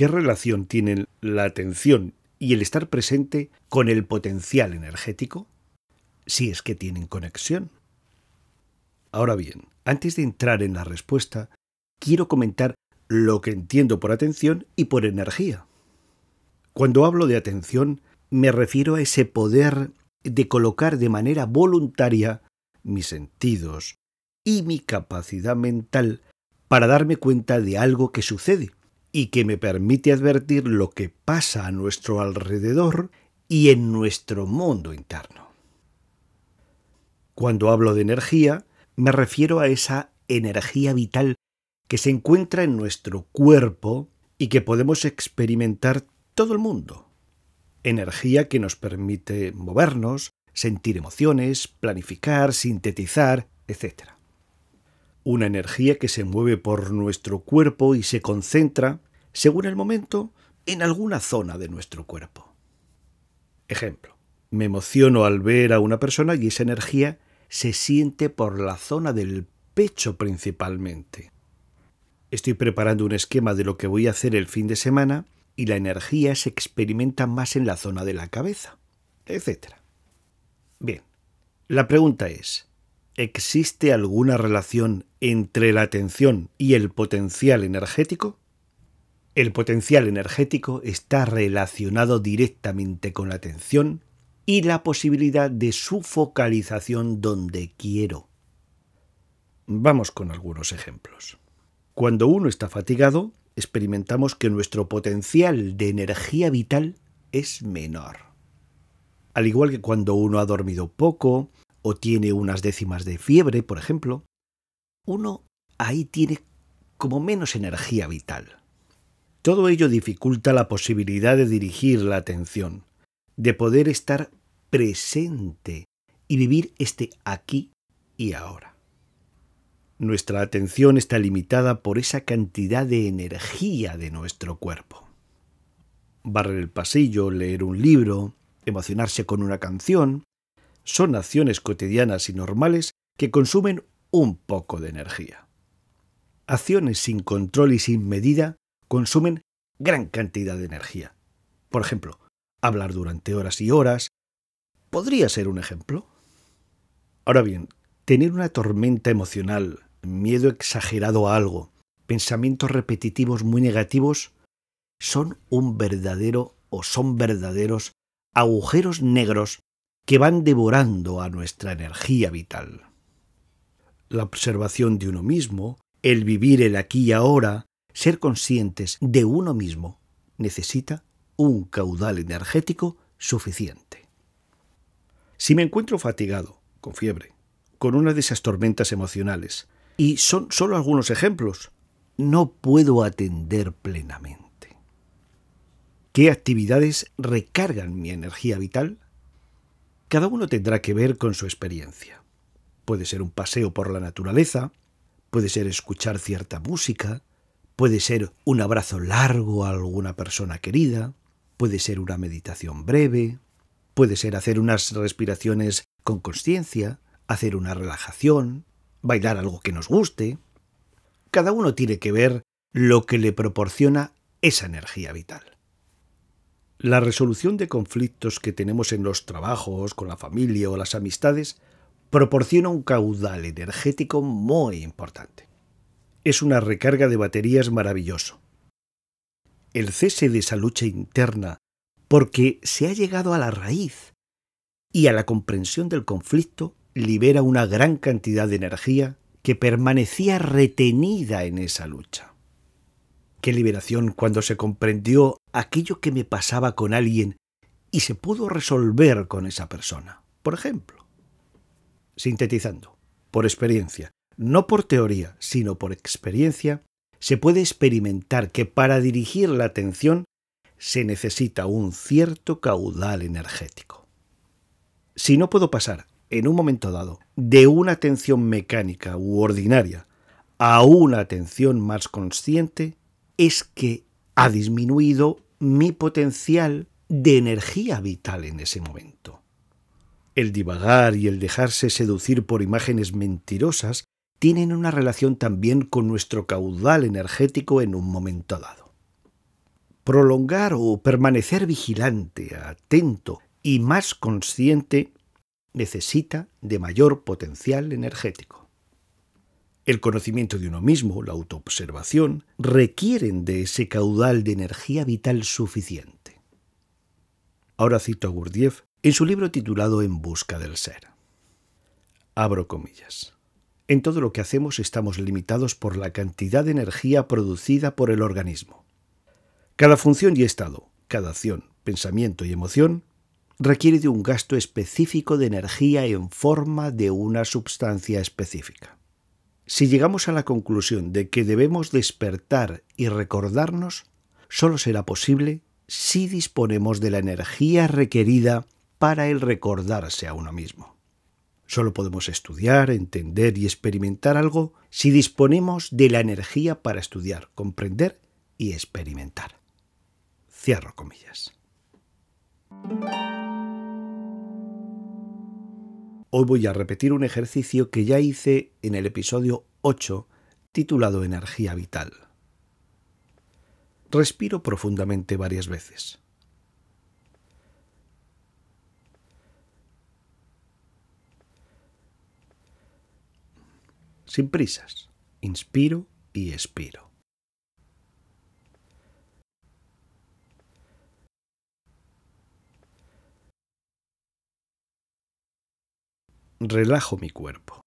¿Qué relación tienen la atención y el estar presente con el potencial energético? Si es que tienen conexión. Ahora bien, antes de entrar en la respuesta, quiero comentar lo que entiendo por atención y por energía. Cuando hablo de atención, me refiero a ese poder de colocar de manera voluntaria mis sentidos y mi capacidad mental para darme cuenta de algo que sucede y que me permite advertir lo que pasa a nuestro alrededor y en nuestro mundo interno. Cuando hablo de energía, me refiero a esa energía vital que se encuentra en nuestro cuerpo y que podemos experimentar todo el mundo. Energía que nos permite movernos, sentir emociones, planificar, sintetizar, etc. Una energía que se mueve por nuestro cuerpo y se concentra, según el momento, en alguna zona de nuestro cuerpo. Ejemplo, me emociono al ver a una persona y esa energía se siente por la zona del pecho principalmente. Estoy preparando un esquema de lo que voy a hacer el fin de semana y la energía se experimenta más en la zona de la cabeza, etc. Bien, la pregunta es, ¿existe alguna relación entre la atención y el potencial energético? El potencial energético está relacionado directamente con la atención y la posibilidad de su focalización donde quiero. Vamos con algunos ejemplos. Cuando uno está fatigado, experimentamos que nuestro potencial de energía vital es menor. Al igual que cuando uno ha dormido poco o tiene unas décimas de fiebre, por ejemplo, uno ahí tiene como menos energía vital. Todo ello dificulta la posibilidad de dirigir la atención, de poder estar presente y vivir este aquí y ahora. Nuestra atención está limitada por esa cantidad de energía de nuestro cuerpo. Barrer el pasillo, leer un libro, emocionarse con una canción, son acciones cotidianas y normales que consumen un poco de energía. Acciones sin control y sin medida consumen gran cantidad de energía. Por ejemplo, hablar durante horas y horas. ¿Podría ser un ejemplo? Ahora bien, tener una tormenta emocional miedo exagerado a algo, pensamientos repetitivos muy negativos, son un verdadero o son verdaderos agujeros negros que van devorando a nuestra energía vital. La observación de uno mismo, el vivir el aquí y ahora, ser conscientes de uno mismo, necesita un caudal energético suficiente. Si me encuentro fatigado, con fiebre, con una de esas tormentas emocionales, y son solo algunos ejemplos. No puedo atender plenamente. ¿Qué actividades recargan mi energía vital? Cada uno tendrá que ver con su experiencia. Puede ser un paseo por la naturaleza, puede ser escuchar cierta música, puede ser un abrazo largo a alguna persona querida, puede ser una meditación breve, puede ser hacer unas respiraciones con conciencia, hacer una relajación, bailar algo que nos guste. Cada uno tiene que ver lo que le proporciona esa energía vital. La resolución de conflictos que tenemos en los trabajos, con la familia o las amistades proporciona un caudal energético muy importante. Es una recarga de baterías maravilloso. El cese de esa lucha interna porque se ha llegado a la raíz y a la comprensión del conflicto libera una gran cantidad de energía que permanecía retenida en esa lucha. Qué liberación cuando se comprendió aquello que me pasaba con alguien y se pudo resolver con esa persona. Por ejemplo, sintetizando, por experiencia, no por teoría, sino por experiencia, se puede experimentar que para dirigir la atención se necesita un cierto caudal energético. Si no puedo pasar en un momento dado, de una atención mecánica u ordinaria a una atención más consciente, es que ha disminuido mi potencial de energía vital en ese momento. El divagar y el dejarse seducir por imágenes mentirosas tienen una relación también con nuestro caudal energético en un momento dado. prolongar o permanecer vigilante, atento y más consciente necesita de mayor potencial energético. El conocimiento de uno mismo, la autoobservación, requieren de ese caudal de energía vital suficiente. Ahora cito a Gurdjieff en su libro titulado En busca del ser. Abro comillas. En todo lo que hacemos estamos limitados por la cantidad de energía producida por el organismo. Cada función y estado, cada acción, pensamiento y emoción requiere de un gasto específico de energía en forma de una sustancia específica. Si llegamos a la conclusión de que debemos despertar y recordarnos, solo será posible si disponemos de la energía requerida para el recordarse a uno mismo. Solo podemos estudiar, entender y experimentar algo si disponemos de la energía para estudiar, comprender y experimentar. Cierro comillas. Hoy voy a repetir un ejercicio que ya hice en el episodio 8 titulado Energía Vital. Respiro profundamente varias veces. Sin prisas. Inspiro y expiro. Relajo mi cuerpo.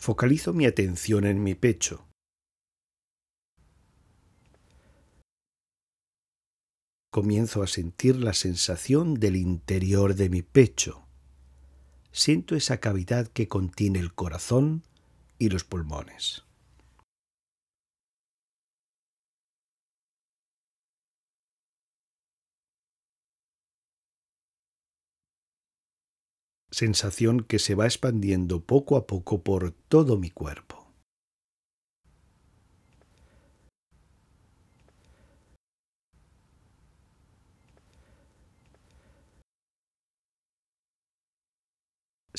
Focalizo mi atención en mi pecho comienzo a sentir la sensación del interior de mi pecho. Siento esa cavidad que contiene el corazón y los pulmones. Sensación que se va expandiendo poco a poco por todo mi cuerpo.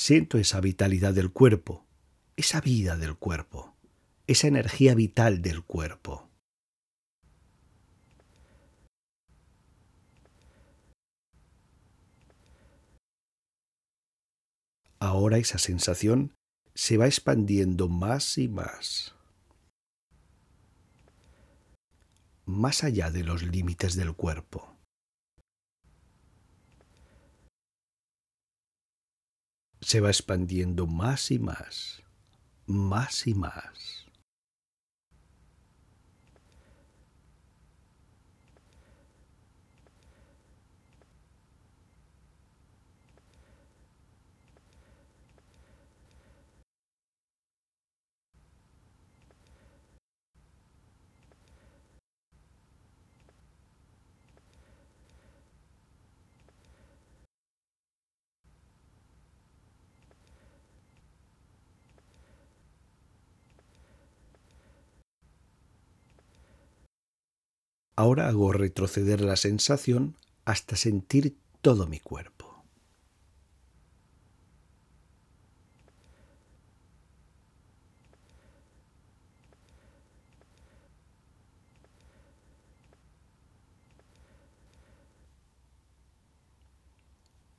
Siento esa vitalidad del cuerpo, esa vida del cuerpo, esa energía vital del cuerpo. Ahora esa sensación se va expandiendo más y más, más allá de los límites del cuerpo. Se va expandiendo más y más, más y más. Ahora hago retroceder la sensación hasta sentir todo mi cuerpo.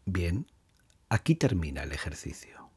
Bien, aquí termina el ejercicio.